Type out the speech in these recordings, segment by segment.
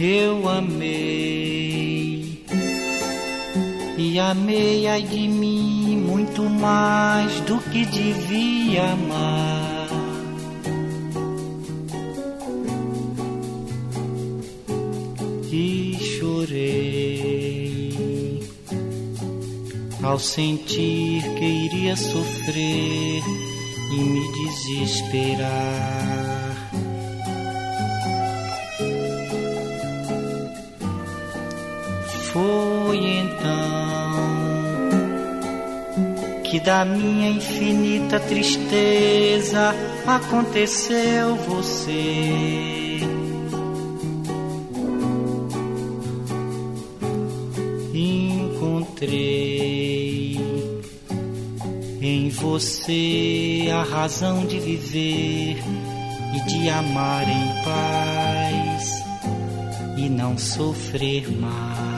Eu amei e amei ai de mim muito mais do que devia amar. ao sentir que iria sofrer e me desesperar. Que da minha infinita tristeza aconteceu você. Encontrei você a razão de viver e de amar em paz e não sofrer mais,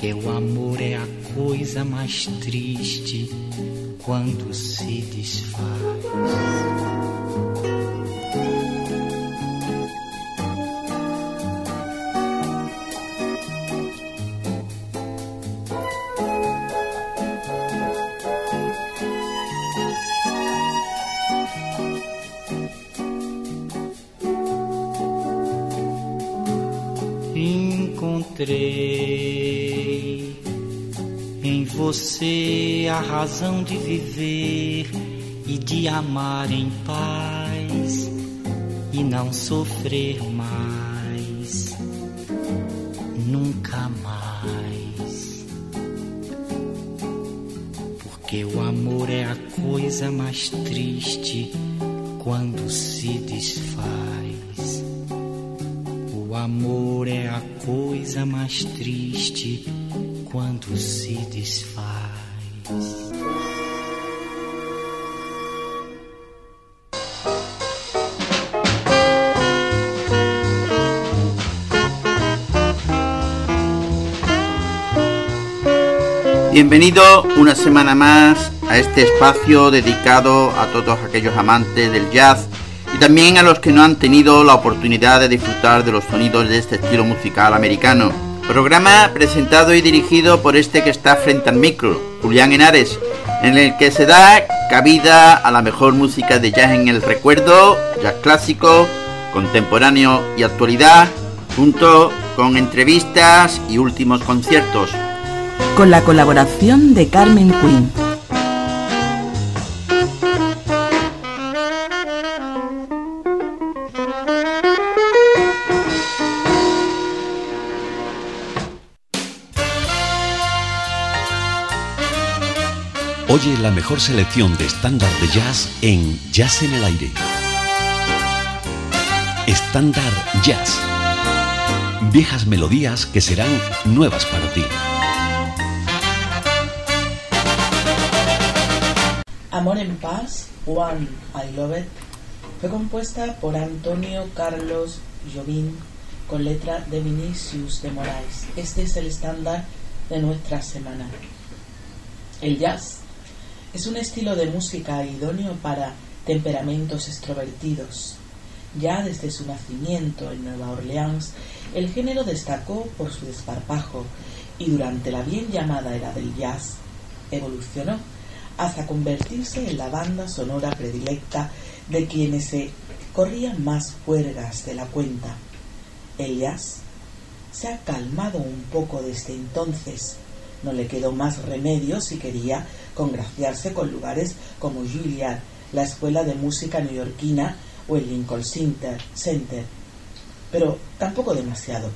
Porque o amor é a coisa mais triste quando se desfaz. A razão de viver e de amar em paz e não sofrer mais, nunca mais. Porque o amor é a coisa mais triste quando se desfaz. O amor é a coisa mais triste quando se desfaz. Bienvenido una semana más a este espacio dedicado a todos aquellos amantes del jazz y también a los que no han tenido la oportunidad de disfrutar de los sonidos de este estilo musical americano. Programa presentado y dirigido por este que está frente al micro, Julián Henares, en el que se da cabida a la mejor música de jazz en el recuerdo, jazz clásico, contemporáneo y actualidad, junto con entrevistas y últimos conciertos. Con la colaboración de Carmen Quinn. Oye la mejor selección de estándar de jazz en Jazz en el Aire. Estándar Jazz viejas melodías que serán nuevas para ti. Amor en paz, One I Love It, fue compuesta por Antonio Carlos Jobim con letra de Vinicius de Moraes. Este es el estándar de nuestra semana. El jazz es un estilo de música idóneo para temperamentos extrovertidos. Ya desde su nacimiento en Nueva Orleans, el género destacó por su desparpajo y durante la bien llamada era del jazz evolucionó hasta convertirse en la banda sonora predilecta de quienes se corrían más fuergas de la cuenta. El jazz se ha calmado un poco desde entonces. No le quedó más remedio si quería congraciarse con lugares como Juilliard, la Escuela de Música Neoyorquina o el Lincoln Center. Pero tampoco demasiado.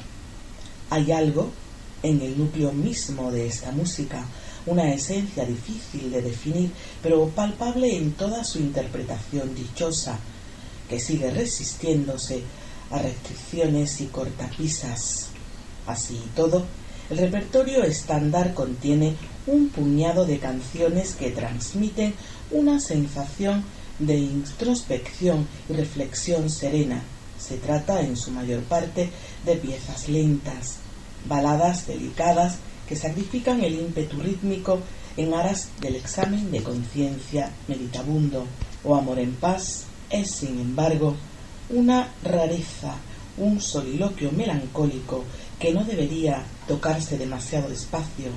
Hay algo en el núcleo mismo de esta música, una esencia difícil de definir, pero palpable en toda su interpretación dichosa, que sigue resistiéndose a restricciones y cortapisas. Así y todo, el repertorio estándar contiene un puñado de canciones que transmiten una sensación de introspección y reflexión serena. Se trata en su mayor parte de piezas lentas, baladas delicadas que sacrifican el ímpetu rítmico en aras del examen de conciencia meditabundo o amor en paz es, sin embargo, una rareza, un soliloquio melancólico que no debería tocarse demasiado despacio.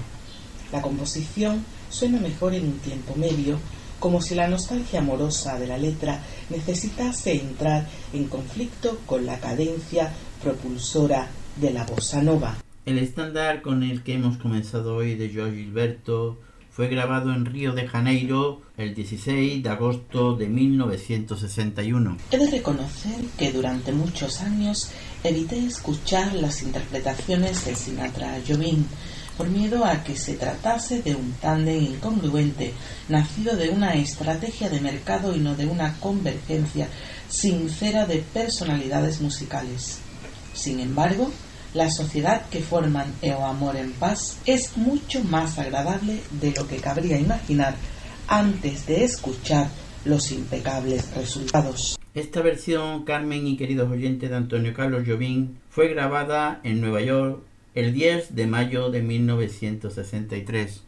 La composición suena mejor en un tiempo medio, como si la nostalgia amorosa de la letra necesitase entrar en conflicto con la cadencia propulsora de la bossa nova. El estándar con el que hemos comenzado hoy de Joao Gilberto fue grabado en Río de Janeiro el 16 de agosto de 1961. He de reconocer que durante muchos años evité escuchar las interpretaciones de Sinatra Jobim por miedo a que se tratase de un tándem incongruente, nacido de una estrategia de mercado y no de una convergencia sincera de personalidades musicales. Sin embargo, la sociedad que forman Eo Amor en Paz es mucho más agradable de lo que cabría imaginar antes de escuchar los impecables resultados. Esta versión, Carmen y queridos oyentes de Antonio Carlos Jobim, fue grabada en Nueva York el 10 de mayo de 1963.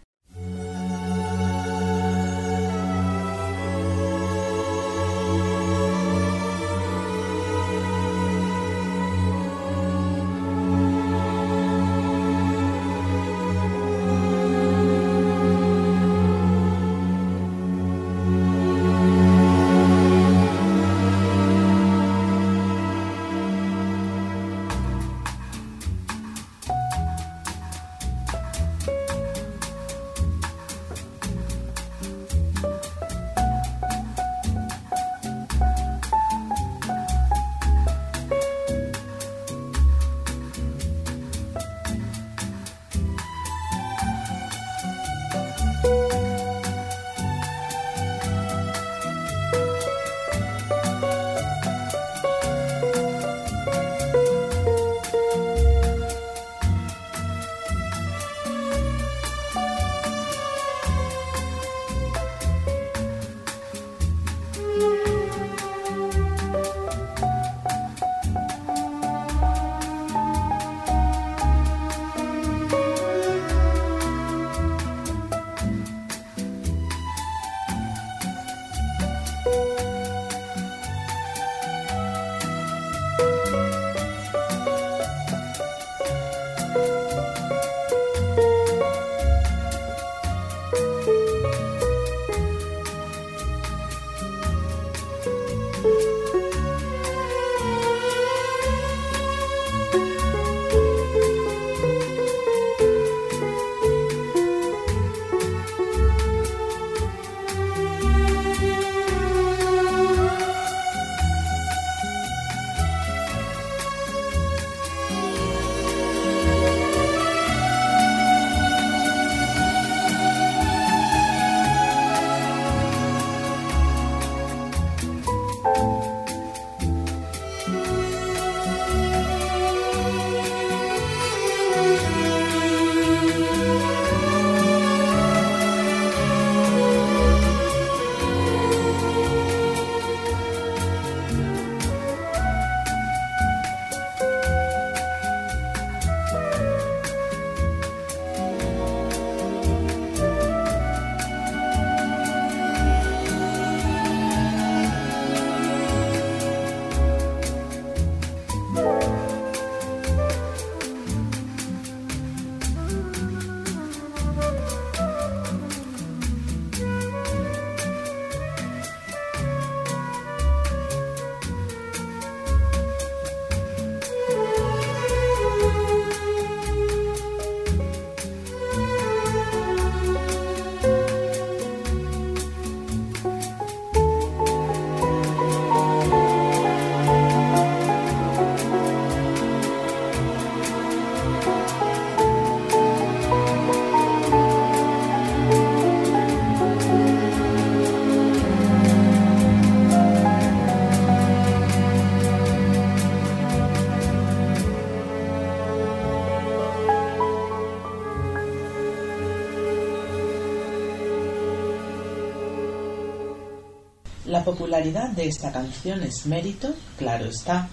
La popularidad de esta canción es mérito, claro está,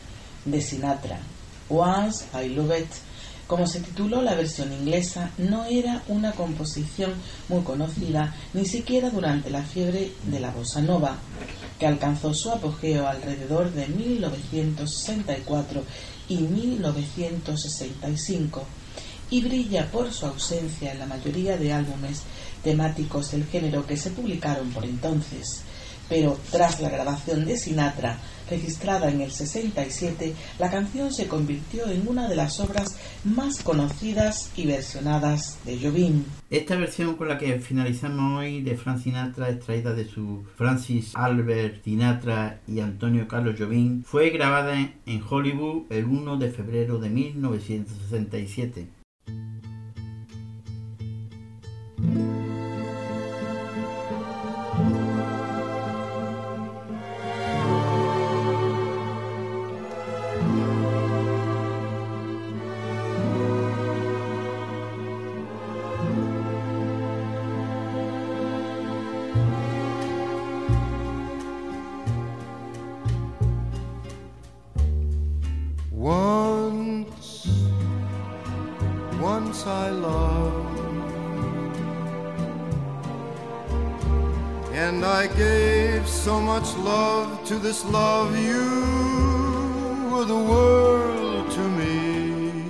de Sinatra. Once I Love It, como se tituló la versión inglesa, no era una composición muy conocida ni siquiera durante la fiebre de la bossa nova, que alcanzó su apogeo alrededor de 1964 y 1965 y brilla por su ausencia en la mayoría de álbumes temáticos del género que se publicaron por entonces. Pero tras la grabación de Sinatra, registrada en el 67, la canción se convirtió en una de las obras más conocidas y versionadas de Jobim. Esta versión con la que finalizamos hoy de Frank Sinatra, extraída de su Francis Albert Sinatra y Antonio Carlos Jobim, fue grabada en Hollywood el 1 de febrero de 1967. So much love to this love. You were the world to me.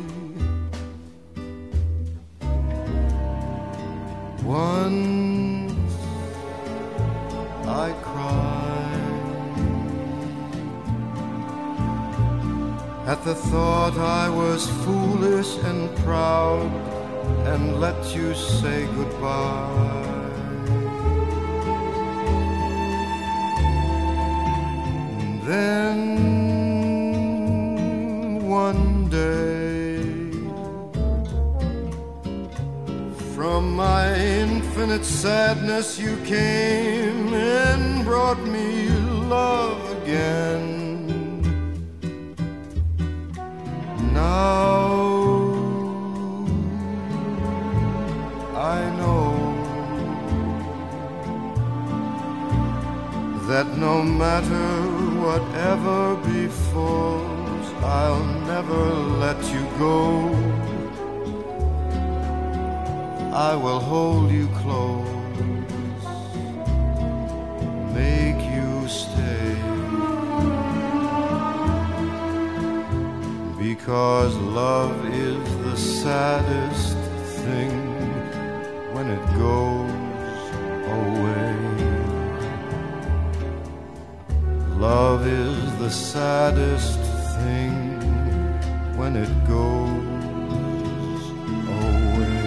Once I cried. At the thought I was foolish and proud and let you say goodbye. Then one day, from my infinite sadness, you came and brought me love again. Now I know that no matter whatever befalls, I'll never let you go. I will hold you close, make you stay. Because love is the saddest thing when it goes Love is the saddest thing when it goes away.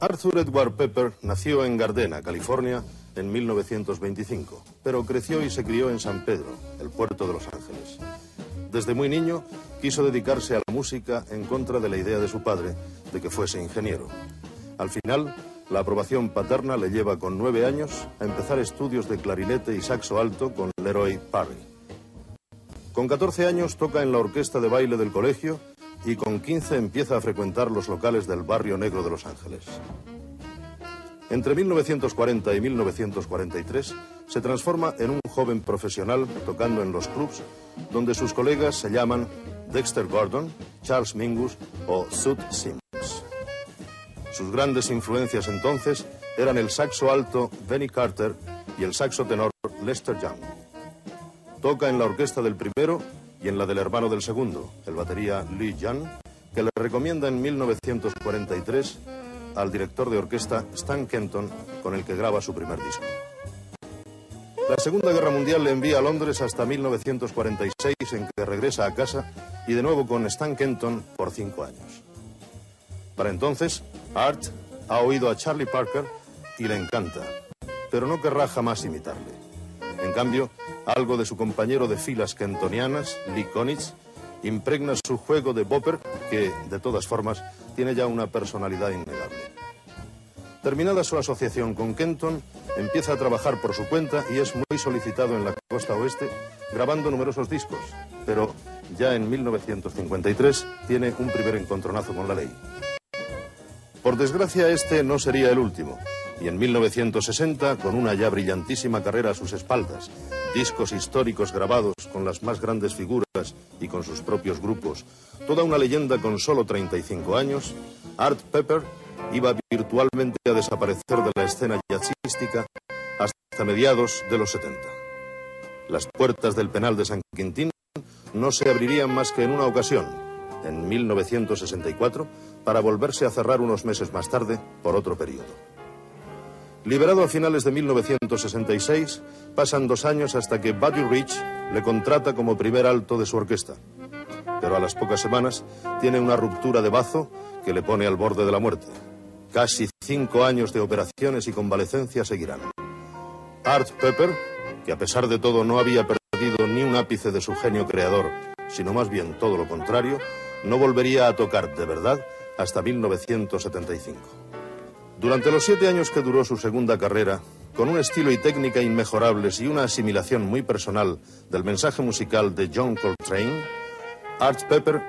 Arthur Edward Pepper nació en Gardena, California, en 1925, pero creció y se crió en San Pedro, el puerto de Los Ángeles. Desde muy niño quiso dedicarse a la música en contra de la idea de su padre de que fuese ingeniero. Al final, la aprobación paterna le lleva con nueve años a empezar estudios de clarinete y saxo alto con Leroy Parry. Con 14 años toca en la orquesta de baile del colegio y con 15 empieza a frecuentar los locales del barrio negro de Los Ángeles. Entre 1940 y 1943 se transforma en un joven profesional tocando en los clubs donde sus colegas se llaman Dexter Gordon, Charles Mingus o Sud Sims. Sus grandes influencias entonces eran el saxo alto Benny Carter y el saxo tenor Lester Young. Toca en la orquesta del primero y en la del hermano del segundo, el batería Lee Young, que le recomienda en 1943 al director de orquesta Stan Kenton, con el que graba su primer disco. La Segunda Guerra Mundial le envía a Londres hasta 1946, en que regresa a casa y de nuevo con Stan Kenton por cinco años. Para entonces, Art ha oído a Charlie Parker y le encanta, pero no querrá jamás imitarle. En cambio, algo de su compañero de filas kentonianas, Lee Konitz, impregna su juego de bopper, que, de todas formas, tiene ya una personalidad innegable. Terminada su asociación con Kenton, empieza a trabajar por su cuenta y es muy solicitado en la costa oeste, grabando numerosos discos. Pero ya en 1953 tiene un primer encontronazo con la ley. Por desgracia, este no sería el último. Y en 1960, con una ya brillantísima carrera a sus espaldas, discos históricos grabados con las más grandes figuras y con sus propios grupos, toda una leyenda con solo 35 años, Art Pepper iba virtualmente a desaparecer de la escena jazzística hasta mediados de los 70. Las puertas del penal de San Quintín no se abrirían más que en una ocasión, en 1964, para volverse a cerrar unos meses más tarde por otro periodo. Liberado a finales de 1966, pasan dos años hasta que Buddy Rich le contrata como primer alto de su orquesta. Pero a las pocas semanas tiene una ruptura de bazo que le pone al borde de la muerte. Casi cinco años de operaciones y convalecencia seguirán. Art Pepper, que a pesar de todo no había perdido ni un ápice de su genio creador, sino más bien todo lo contrario, no volvería a tocar de verdad hasta 1975. Durante los siete años que duró su segunda carrera, con un estilo y técnica inmejorables y una asimilación muy personal del mensaje musical de John Coltrane, Art Pepper,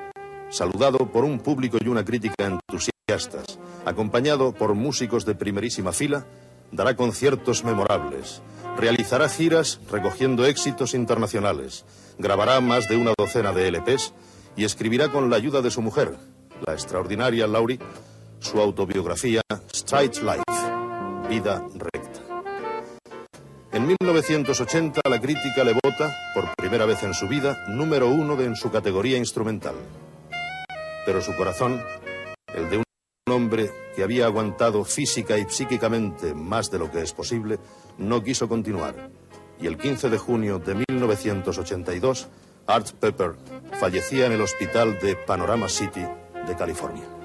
saludado por un público y una crítica entusiastas, acompañado por músicos de primerísima fila, dará conciertos memorables, realizará giras recogiendo éxitos internacionales, grabará más de una docena de LPs y escribirá con la ayuda de su mujer, la extraordinaria Laurie, su autobiografía Straight Life, Vida Recta. En 1980 la crítica le vota, por primera vez en su vida, número uno de en su categoría instrumental. Pero su corazón, el de un hombre que había aguantado física y psíquicamente más de lo que es posible, no quiso continuar. Y el 15 de junio de 1982, Art Pepper fallecía en el hospital de Panorama City de California.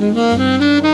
Mm-hmm.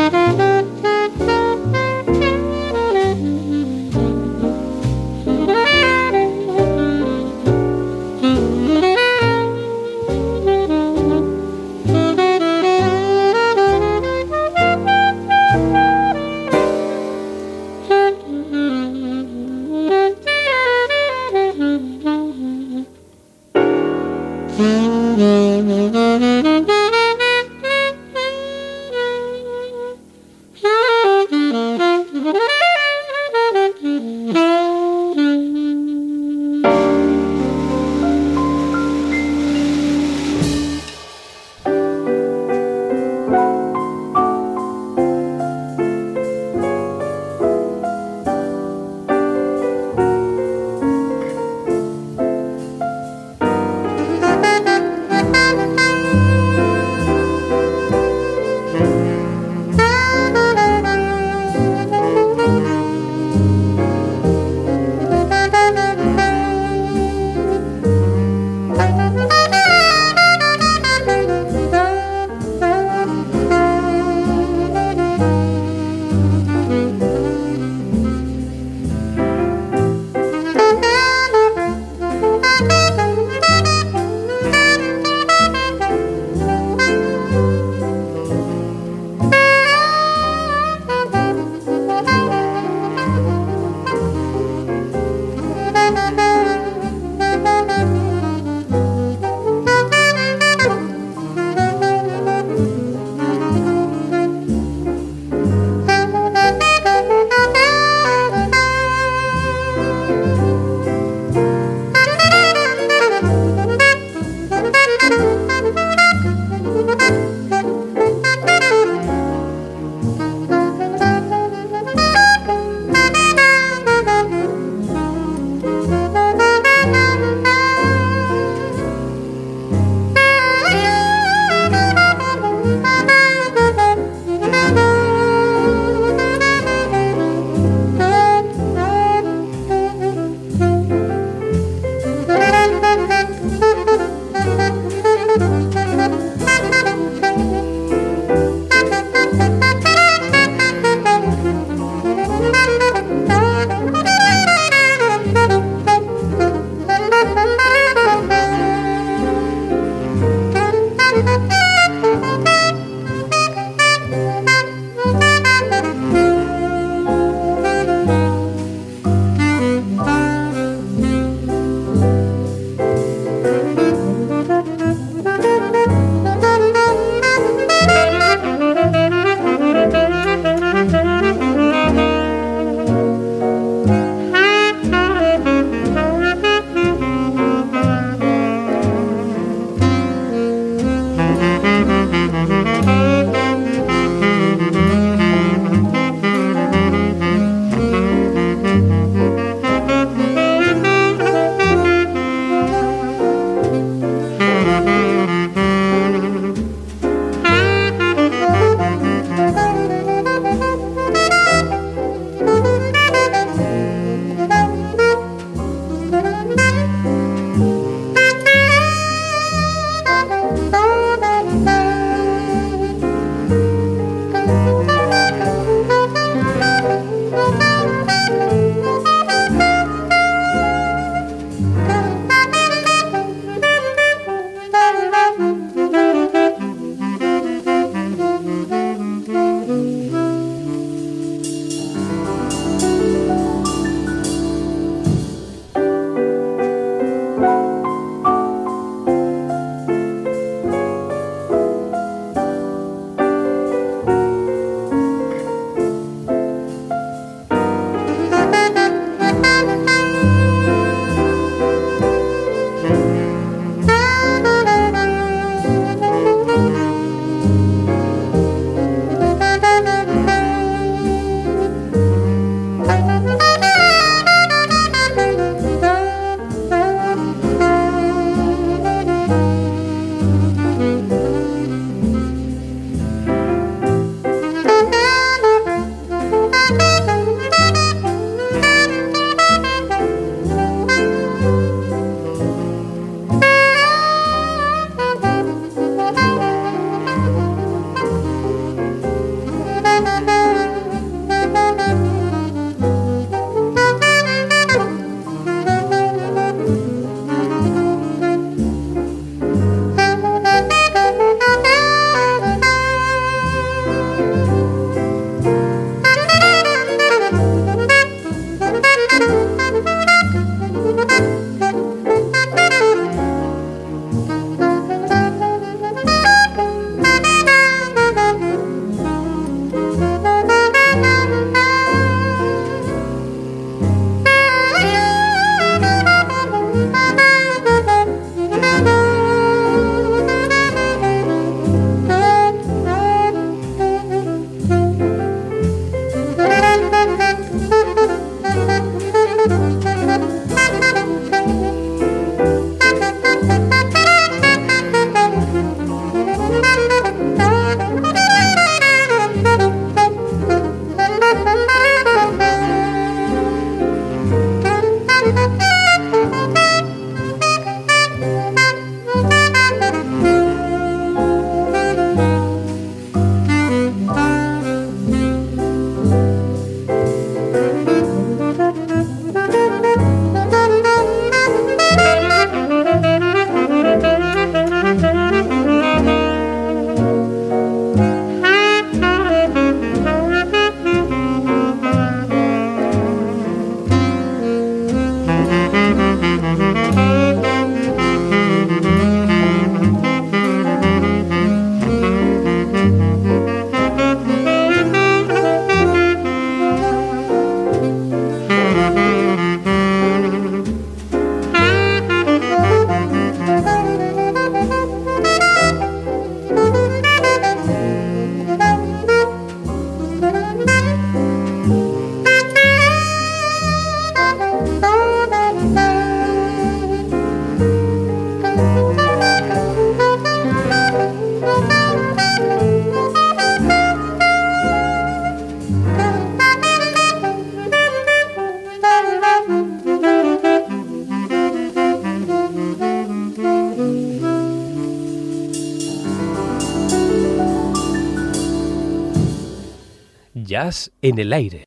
Jazz en el aire.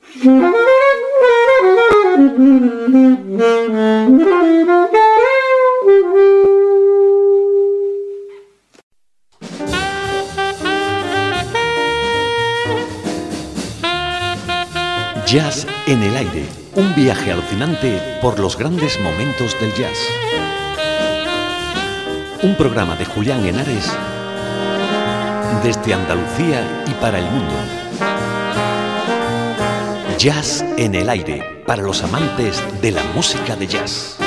Jazz en el aire. Un viaje alucinante por los grandes momentos del jazz. Un programa de Julián Henares desde Andalucía y para el mundo. Jazz en el aire para los amantes de la música de jazz.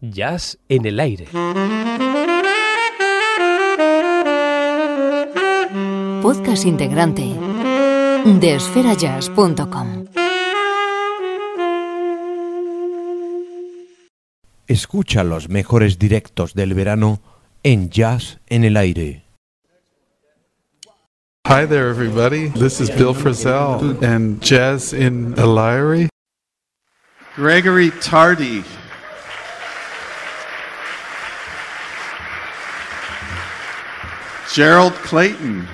Jazz en el aire. Podcast integrante de esferajazz.com. Escucha los mejores directos del verano en Jazz en el aire. Hi there, everybody. This is Bill Frisell and Jazz in Lyre. Gregory Tardy. Gerald Clayton.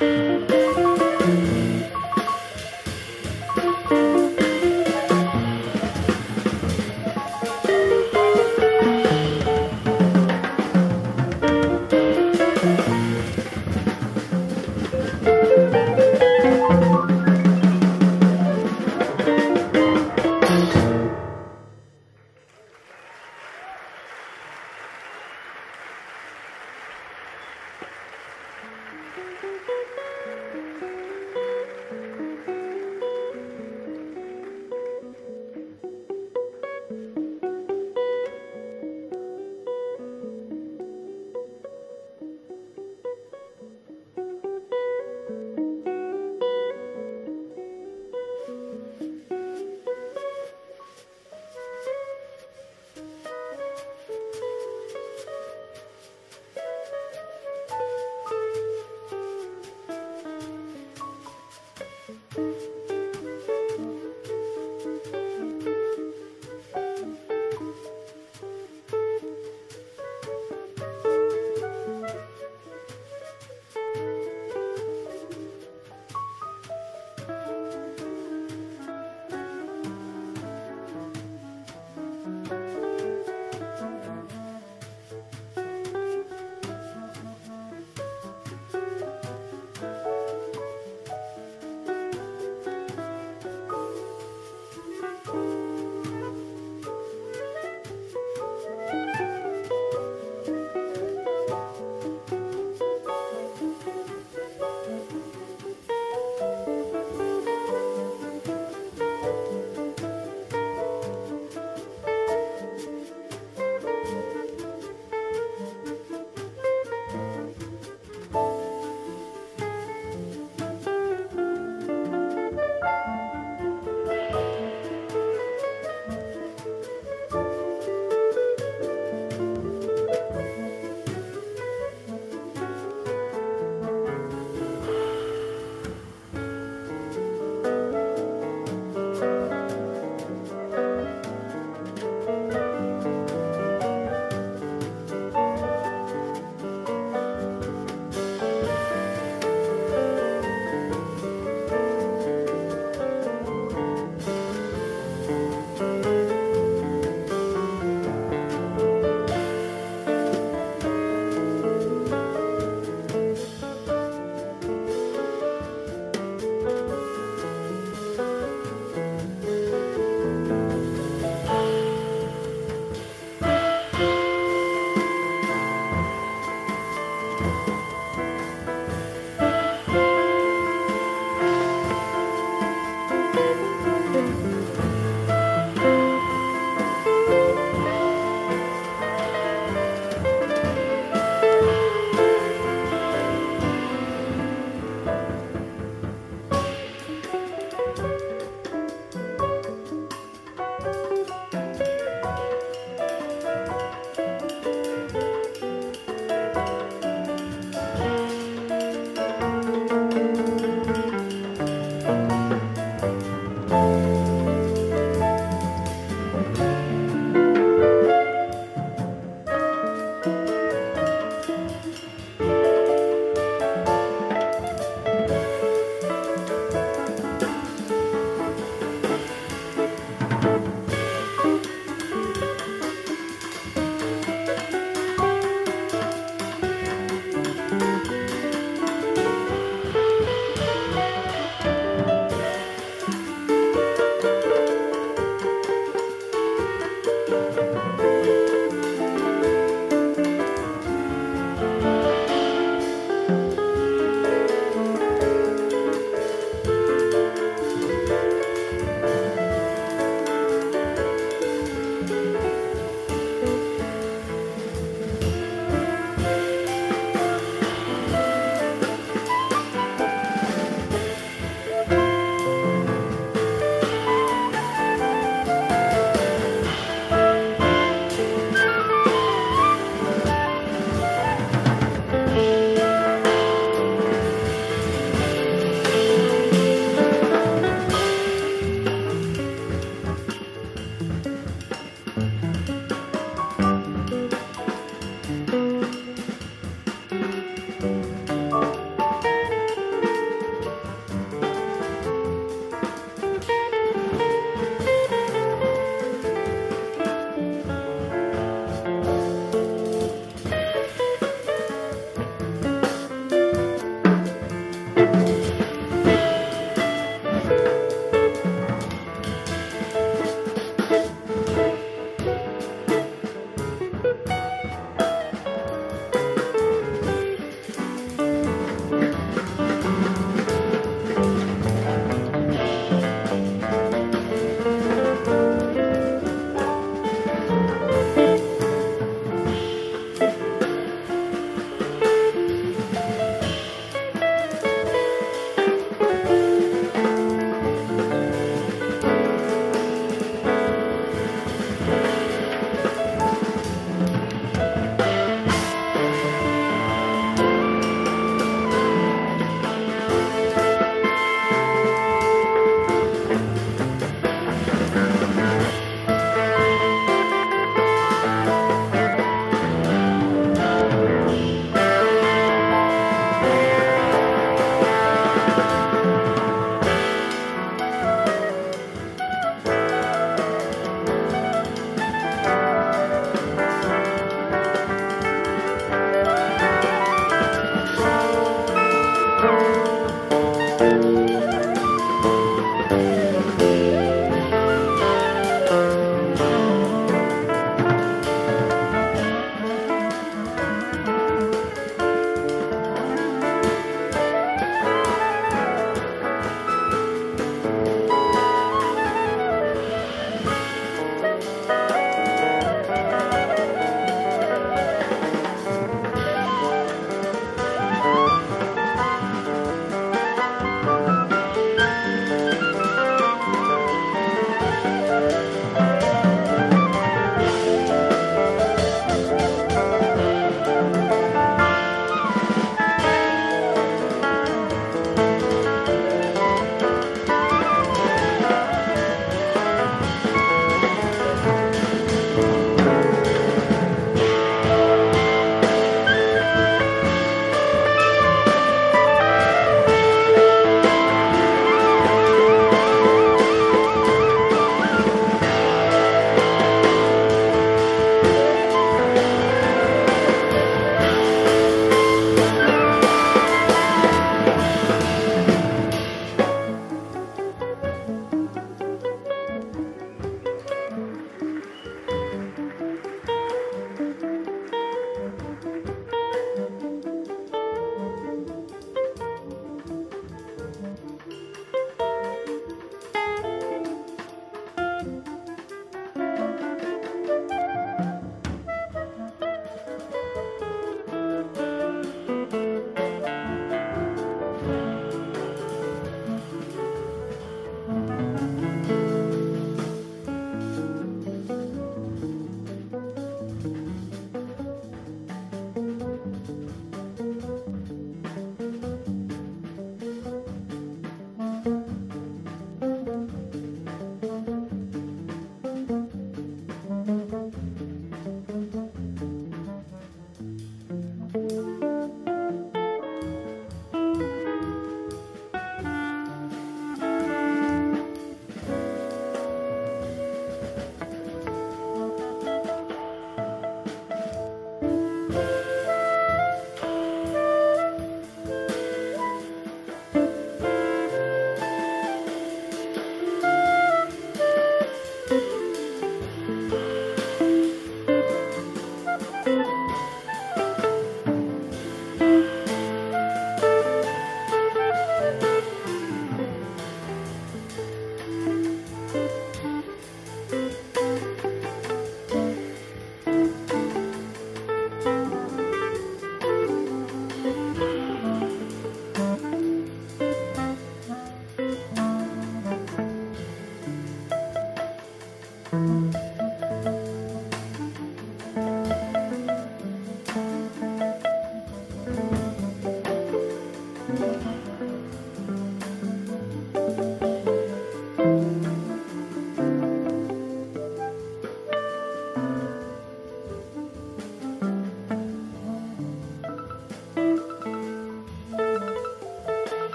Bye.